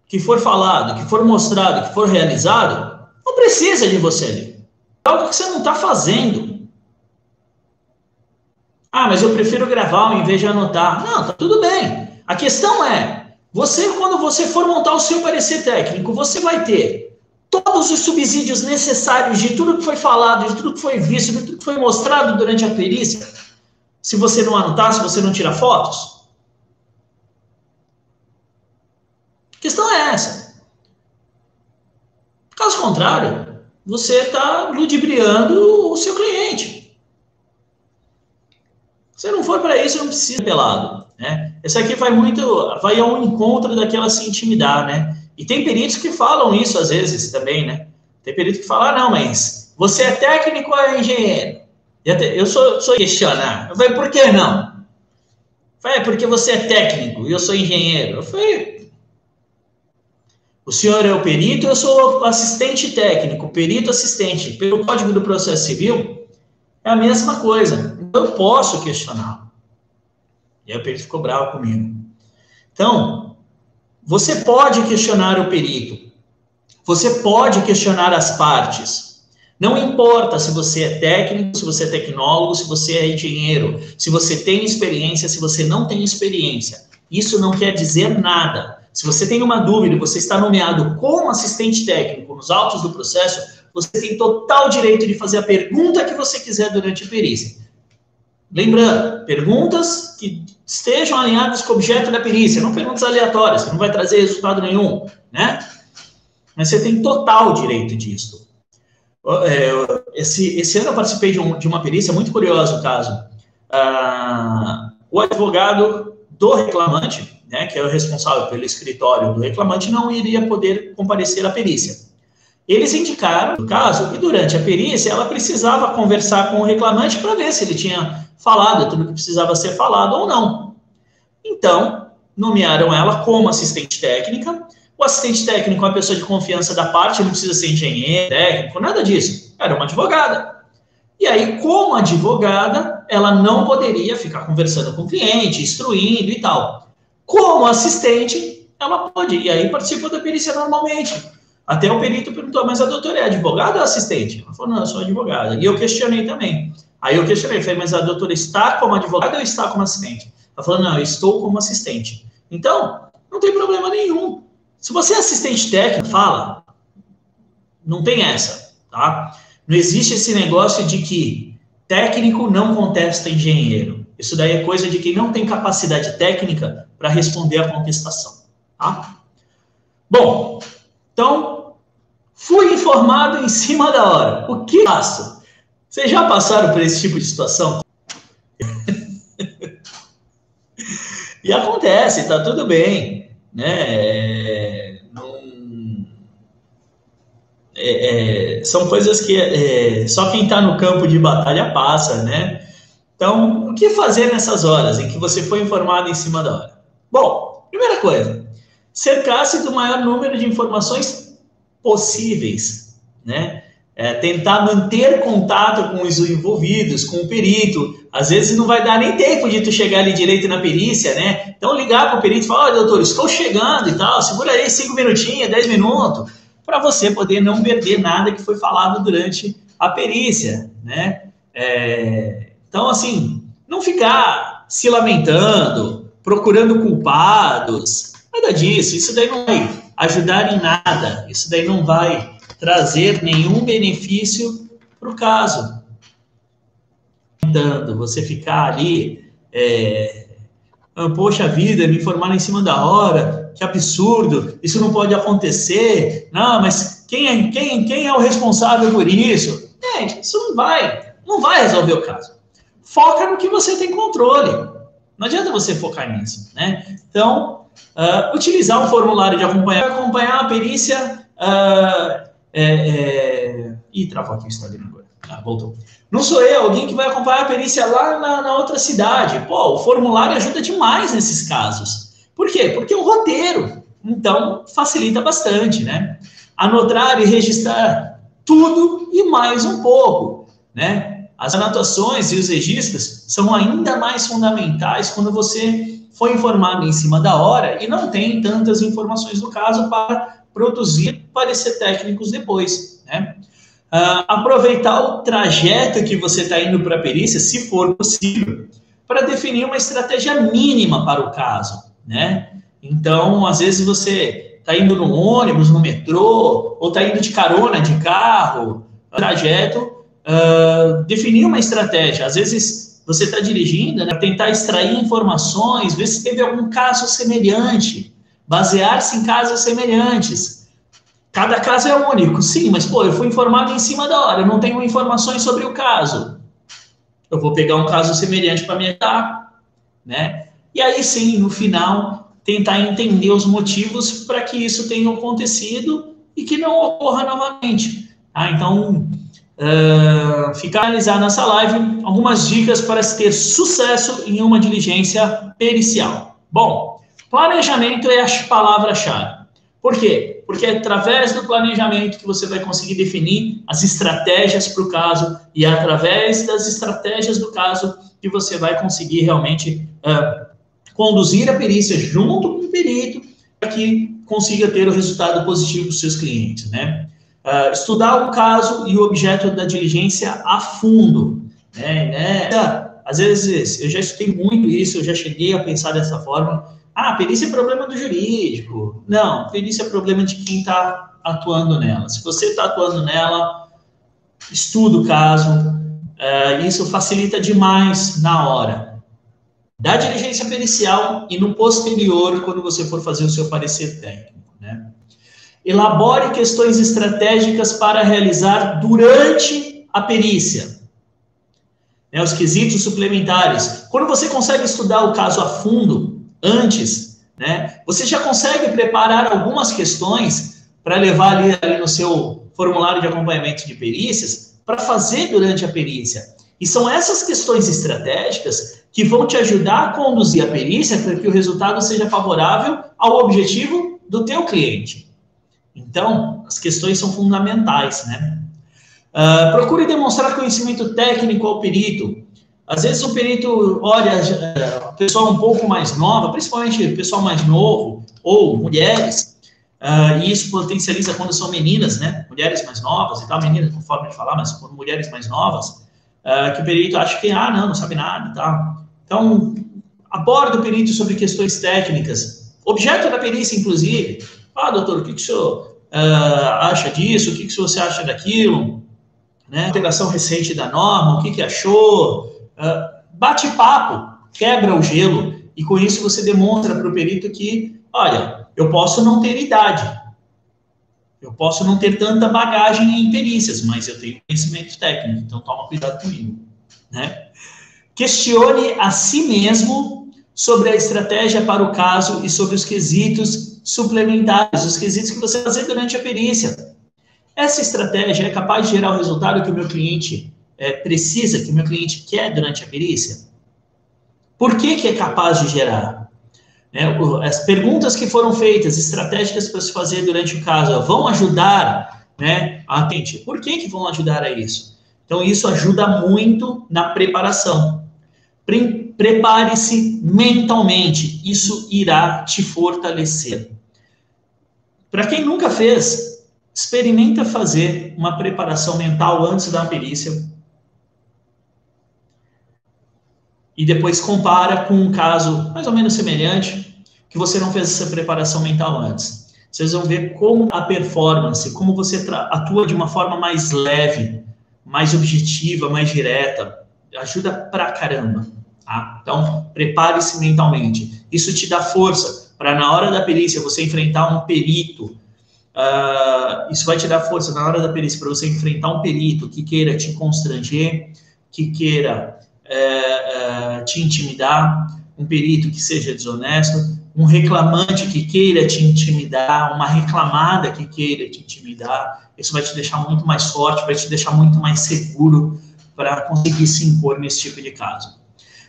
que for falado, que for mostrado, que for realizado, não precisa de você ali. É algo que você não está fazendo. Ah, mas eu prefiro gravar ao invés de anotar. Não, tá tudo bem. A questão é, você, quando você for montar o seu parecer técnico, você vai ter todos os subsídios necessários de tudo que foi falado, de tudo que foi visto, de tudo que foi mostrado durante a perícia. Se você não anotar, se você não tirar fotos, A questão é essa. Caso contrário, você está ludibriando o seu cliente. Se não for para isso, não precisa pelado. Né? Esse aqui vai muito, vai ao encontro daquela se intimidar, né? E tem peritos que falam isso às vezes também, né? Tem perito que fala, ah, não, mas você é técnico ou é engenheiro? Eu sou, sou questionar. Eu falei, por que não? Falei, é porque você é técnico e eu sou engenheiro. Eu falei, o senhor é o perito, eu sou assistente técnico, perito assistente. Pelo Código do Processo Civil, é a mesma coisa. Eu posso questioná-lo. E aí o perito ficou bravo comigo. Então, você pode questionar o perito. Você pode questionar as partes. Não importa se você é técnico, se você é tecnólogo, se você é engenheiro, se você tem experiência, se você não tem experiência. Isso não quer dizer nada. Se você tem uma dúvida você está nomeado como assistente técnico nos autos do processo, você tem total direito de fazer a pergunta que você quiser durante a perícia. Lembrando, perguntas que estejam alinhadas com o objeto da perícia, não perguntas aleatórias, que não vai trazer resultado nenhum, né? Mas você tem total direito disso. É, esse, esse ano eu participei de, um, de uma perícia muito curiosa, o caso. Ah, o advogado do reclamante, né, que é o responsável pelo escritório do reclamante, não iria poder comparecer à perícia. Eles indicaram, no caso, que durante a perícia ela precisava conversar com o reclamante para ver se ele tinha falado tudo que precisava ser falado ou não. Então, nomearam ela como assistente técnica. O assistente técnico é uma pessoa de confiança da parte, não precisa ser engenheiro, técnico, nada disso. Era uma advogada. E aí, como advogada, ela não poderia ficar conversando com o cliente, instruindo e tal. Como assistente, ela pode, e aí participa da perícia normalmente. Até o perito perguntou, mas a doutora é advogada ou assistente? Ela falou, não, eu sou advogada. E eu questionei também. Aí eu questionei, falei, mas a doutora está como advogada ou está como assistente? Ela falou, não, eu estou como assistente. Então, não tem problema nenhum. Se você é assistente técnico, fala, não tem essa, tá? Não existe esse negócio de que técnico não contesta engenheiro. Isso daí é coisa de quem não tem capacidade técnica para responder a contestação, tá? Bom, então, fui informado em cima da hora. O que faço? Vocês já passaram por esse tipo de situação? e acontece, tá tudo bem, né? Não... É, é, são coisas que é, só quem está no campo de batalha passa, né? Então, o que fazer nessas horas em que você foi informado em cima da hora? Bom, primeira coisa, cercar-se do maior número de informações possíveis, né? É, tentar manter contato com os envolvidos, com o perito. Às vezes não vai dar nem tempo de tu chegar ali direito na perícia, né? Então ligar para o perito e falar, olha, doutor, estou chegando e tal, segura aí cinco minutinhos, dez minutos, para você poder não perder nada que foi falado durante a perícia, né? É, então, assim, não ficar se lamentando, procurando culpados, Nada disso, isso daí não vai ajudar em nada, isso daí não vai trazer nenhum benefício para o caso. Você ficar ali, é, ah, poxa vida, me informaram em cima da hora, que absurdo, isso não pode acontecer, não, mas quem é, quem, quem é o responsável por isso? Gente, isso não vai, não vai resolver o caso. Foca no que você tem controle. Não adianta você focar nisso, né? Então, Uh, utilizar um formulário de acompanhar, acompanhar a perícia. Uh, é, é... Ih, travou aqui o Instagram agora. Ah, voltou. Não sou eu, alguém que vai acompanhar a perícia lá na, na, outra cidade. Pô, o formulário ajuda demais nesses casos. Por quê? Porque é um roteiro. Então, facilita bastante, né? Anotar e registrar tudo e mais um pouco, né? As anotações e os registros são ainda mais fundamentais quando você foi informado em cima da hora e não tem tantas informações do caso para produzir parecer técnicos depois, né? Uh, aproveitar o trajeto que você está indo para a perícia, se for possível, para definir uma estratégia mínima para o caso, né? Então, às vezes você está indo no ônibus, no metrô, ou está indo de carona de carro, trajeto, uh, definir uma estratégia. Às vezes você está dirigindo, né, tentar extrair informações, ver se teve algum caso semelhante, basear-se em casos semelhantes. Cada caso é único, sim, mas pô, eu fui informado em cima da hora, eu não tenho informações sobre o caso. Eu vou pegar um caso semelhante para me ajudar, né? E aí sim, no final, tentar entender os motivos para que isso tenha acontecido e que não ocorra novamente. Ah, então, uh, finalizar nessa live algumas dicas para se ter sucesso em uma diligência pericial. Bom, planejamento é a palavra-chave. Por quê? Porque é através do planejamento que você vai conseguir definir as estratégias para o caso e é através das estratégias do caso que você vai conseguir realmente uh, conduzir a perícia junto com o perito para que consiga ter o resultado positivo para os seus clientes, né? Uh, estudar o caso e o objeto da diligência a fundo. Né, né? Às vezes, eu já estudei muito isso, eu já cheguei a pensar dessa forma. Ah, perícia é problema do jurídico. Não, perícia é problema de quem está atuando nela. Se você está atuando nela, estuda o caso. Uh, isso facilita demais na hora da diligência pericial e no posterior, quando você for fazer o seu parecer técnico. Né? Elabore questões estratégicas para realizar durante a perícia. Né, os quesitos suplementares. Quando você consegue estudar o caso a fundo, antes, né, você já consegue preparar algumas questões para levar ali, ali no seu formulário de acompanhamento de perícias para fazer durante a perícia. E são essas questões estratégicas que vão te ajudar a conduzir a perícia para que o resultado seja favorável ao objetivo do teu cliente. Então, as questões são fundamentais, né? Uh, procure demonstrar conhecimento técnico ao perito. Às vezes o perito olha uh, pessoal um pouco mais nova, principalmente pessoal mais novo, ou mulheres, uh, e isso potencializa quando são meninas, né? Mulheres mais novas e tal, meninas, conforme falar, mas quando mulheres mais novas, uh, que o perito acha que, ah, não, não sabe nada tal. Então, aborda o perito sobre questões técnicas, objeto da perícia, inclusive. Ah, doutor, o que, que o senhor uh, acha disso? O que, que você acha daquilo? Né? Alteração recente da norma, o que, que achou? Uh, bate papo, quebra o gelo, e com isso você demonstra para o perito que, olha, eu posso não ter idade, eu posso não ter tanta bagagem em perícias, mas eu tenho conhecimento técnico, então toma cuidado comigo. Né? Questione a si mesmo sobre a estratégia para o caso e sobre os quesitos suplementares, os quesitos que você fazer durante a perícia. Essa estratégia é capaz de gerar o resultado que o meu cliente é, precisa, que o meu cliente quer durante a perícia? Por que, que é capaz de gerar? É, as perguntas que foram feitas, estratégicas para se fazer durante o caso, vão ajudar né, a atender. Por que, que vão ajudar a isso? Então, isso ajuda muito na preparação. Pre Prepare-se mentalmente, isso irá te fortalecer. Para quem nunca fez, experimenta fazer uma preparação mental antes da perícia e depois compara com um caso mais ou menos semelhante que você não fez essa preparação mental antes. Vocês vão ver como a performance, como você atua de uma forma mais leve, mais objetiva, mais direta, ajuda pra caramba. Tá? Então, prepare-se mentalmente. Isso te dá força para na hora da perícia você enfrentar um perito. Uh, isso vai te dar força na hora da perícia para você enfrentar um perito que queira te constranger, que queira é, é, te intimidar, um perito que seja desonesto, um reclamante que queira te intimidar, uma reclamada que queira te intimidar. Isso vai te deixar muito mais forte, vai te deixar muito mais seguro para conseguir se impor nesse tipo de caso.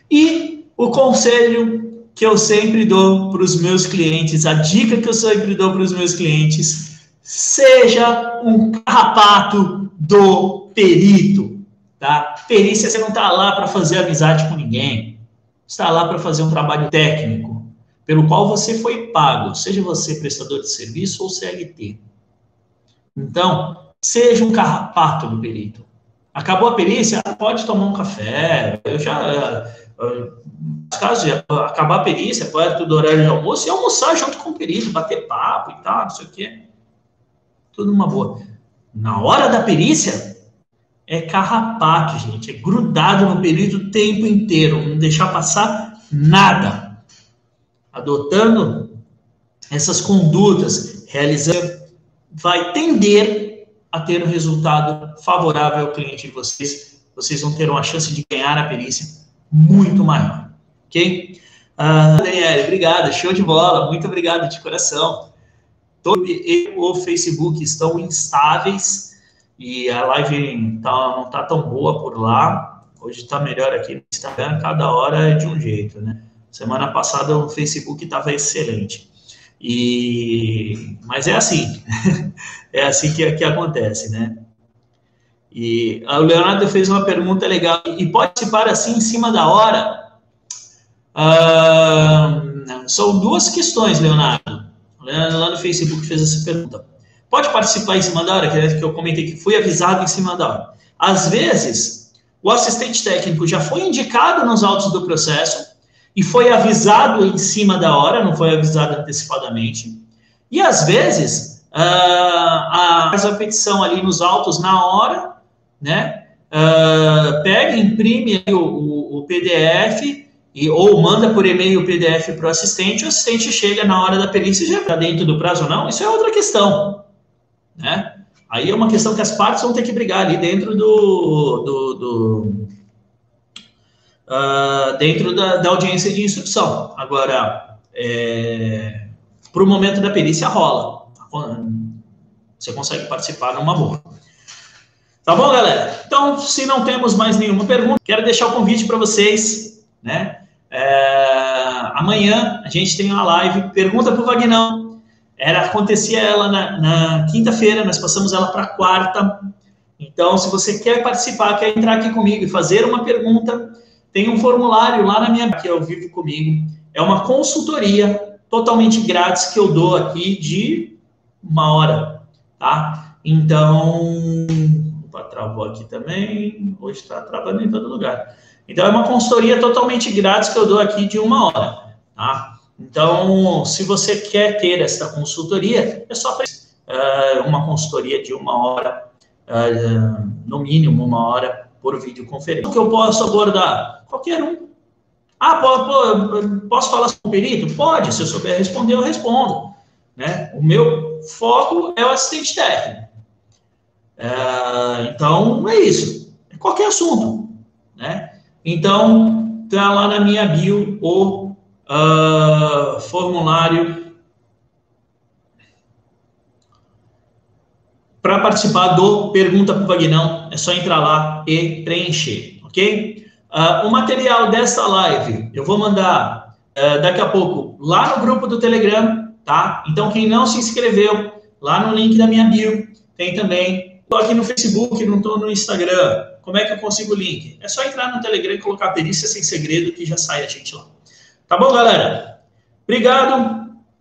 E o conselho que eu sempre dou para os meus clientes, a dica que eu sempre dou para os meus clientes, seja um carrapato do perito. Tá? Perícia, você não está lá para fazer amizade com ninguém. Está lá para fazer um trabalho técnico, pelo qual você foi pago, seja você prestador de serviço ou CLT. Então, seja um carrapato do perito. Acabou a perícia, pode tomar um café. Eu já. Caso de acabar a perícia, perto do horário de almoço, e almoçar junto com o perito, bater papo e tal, não sei o quê. Tudo uma boa. Na hora da perícia, é carrapato, gente. É grudado no perito o tempo inteiro, não deixar passar nada. Adotando essas condutas, realizando, vai tender a ter um resultado favorável ao cliente de vocês. Vocês vão ter uma chance de ganhar a perícia muito maior. Ok? Ah, Daniela, obrigado, show de bola, muito obrigado de coração. Todo e o Facebook estão instáveis e a live tá, não está tão boa por lá. Hoje está melhor aqui no Instagram, cada hora é de um jeito, né? Semana passada o Facebook estava excelente. E mas é assim, é assim que, que acontece, né? E o Leonardo fez uma pergunta legal. E pode participar assim em cima da hora? Ah, são duas questões, Leonardo. Leonardo lá no Facebook fez essa pergunta. Pode participar em cima da hora, que eu comentei que fui avisado em cima da hora. Às vezes, o assistente técnico já foi indicado nos autos do processo e foi avisado em cima da hora, não foi avisado antecipadamente. E às vezes, uh, faz a petição ali nos autos na hora, né? Uh, pega, imprime o, o, o PDF e, ou manda por e-mail o PDF para o assistente, o assistente chega na hora da perícia e já está dentro do prazo ou não, isso é outra questão né? Aí é uma questão que as partes vão ter que brigar ali dentro do, do, do uh, dentro da, da, audiência de instrução. Agora, é, para o momento da perícia rola, você consegue participar numa boa. Tá bom, galera? Então, se não temos mais nenhuma pergunta, quero deixar o convite para vocês, né? É, amanhã a gente tem uma live. Pergunta para o Vagnão era acontecia ela na, na quinta-feira, nós passamos ela para quarta. Então, se você quer participar, quer entrar aqui comigo e fazer uma pergunta, tem um formulário lá na minha que é ao vivo comigo. É uma consultoria totalmente grátis que eu dou aqui de uma hora, tá? Então, travou aqui também. Hoje está travando em todo lugar. Então, é uma consultoria totalmente grátis que eu dou aqui de uma hora. Tá? Então, se você quer ter essa consultoria, é só uh, uma consultoria de uma hora, uh, no mínimo uma hora por videoconferência. O que eu posso abordar? Qualquer um. Ah, posso falar com o perito? Pode, se eu souber responder, eu respondo. Né? O meu foco é o assistente técnico. É, então, é isso. É qualquer assunto. Né? Então, tá lá na minha bio o uh, formulário para participar do Pergunta para o Vagnão. É só entrar lá e preencher, ok? Uh, o material dessa live eu vou mandar uh, daqui a pouco lá no grupo do Telegram, tá? Então, quem não se inscreveu, lá no link da minha bio, tem também. Estou aqui no Facebook, não estou no Instagram. Como é que eu consigo o link? É só entrar no Telegram e colocar perícia sem segredo que já sai a gente lá. Tá bom, galera? Obrigado.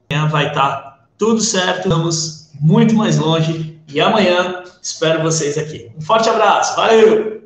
Amanhã vai estar tá tudo certo. Vamos muito mais longe. E amanhã espero vocês aqui. Um forte abraço. Valeu!